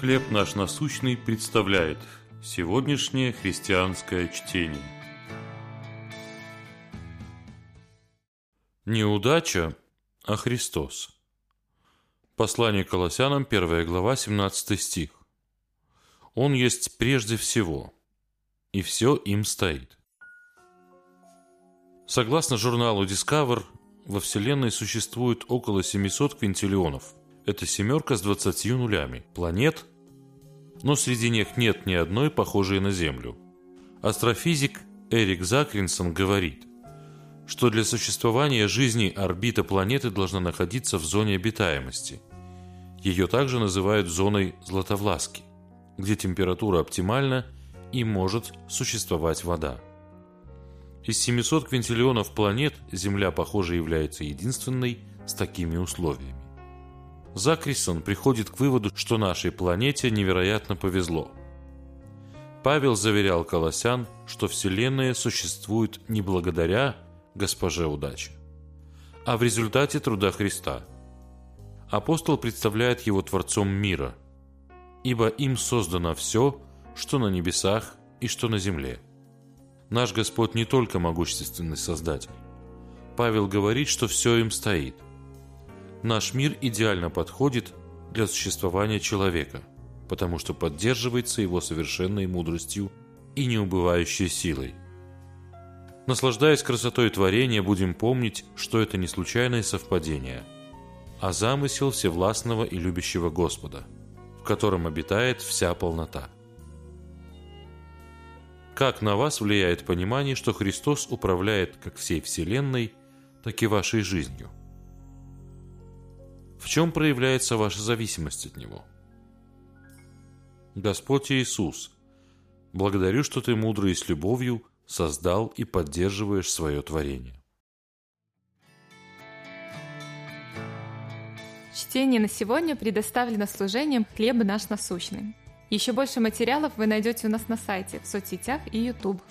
«Хлеб наш насущный» представляет сегодняшнее христианское чтение. Неудача, а Христос. Послание Колоссянам, 1 глава, 17 стих. «Он есть прежде всего, и все им стоит». Согласно журналу Discover, во Вселенной существует около 700 квинтиллионов – это семерка с двадцатью нулями. Планет, но среди них нет ни одной похожей на Землю. Астрофизик Эрик Закринсон говорит, что для существования жизни орбита планеты должна находиться в зоне обитаемости. Ее также называют зоной Златовласки, где температура оптимальна и может существовать вода. Из 700 квинтиллионов планет Земля, похоже, является единственной с такими условиями. Закрисон приходит к выводу, что нашей планете невероятно повезло. Павел заверял Колосян, что Вселенная существует не благодаря госпоже удачи, а в результате труда Христа. Апостол представляет его Творцом мира, ибо им создано все, что на небесах и что на земле. Наш Господь не только могущественный Создатель. Павел говорит, что все им стоит наш мир идеально подходит для существования человека, потому что поддерживается его совершенной мудростью и неубывающей силой. Наслаждаясь красотой творения, будем помнить, что это не случайное совпадение, а замысел всевластного и любящего Господа, в котором обитает вся полнота. Как на вас влияет понимание, что Христос управляет как всей Вселенной, так и вашей жизнью? В чем проявляется ваша зависимость от Него? Господь Иисус, благодарю, что Ты мудро и с любовью создал и поддерживаешь свое творение. Чтение на сегодня предоставлено служением «Хлеб наш насущный». Еще больше материалов вы найдете у нас на сайте, в соцсетях и YouTube.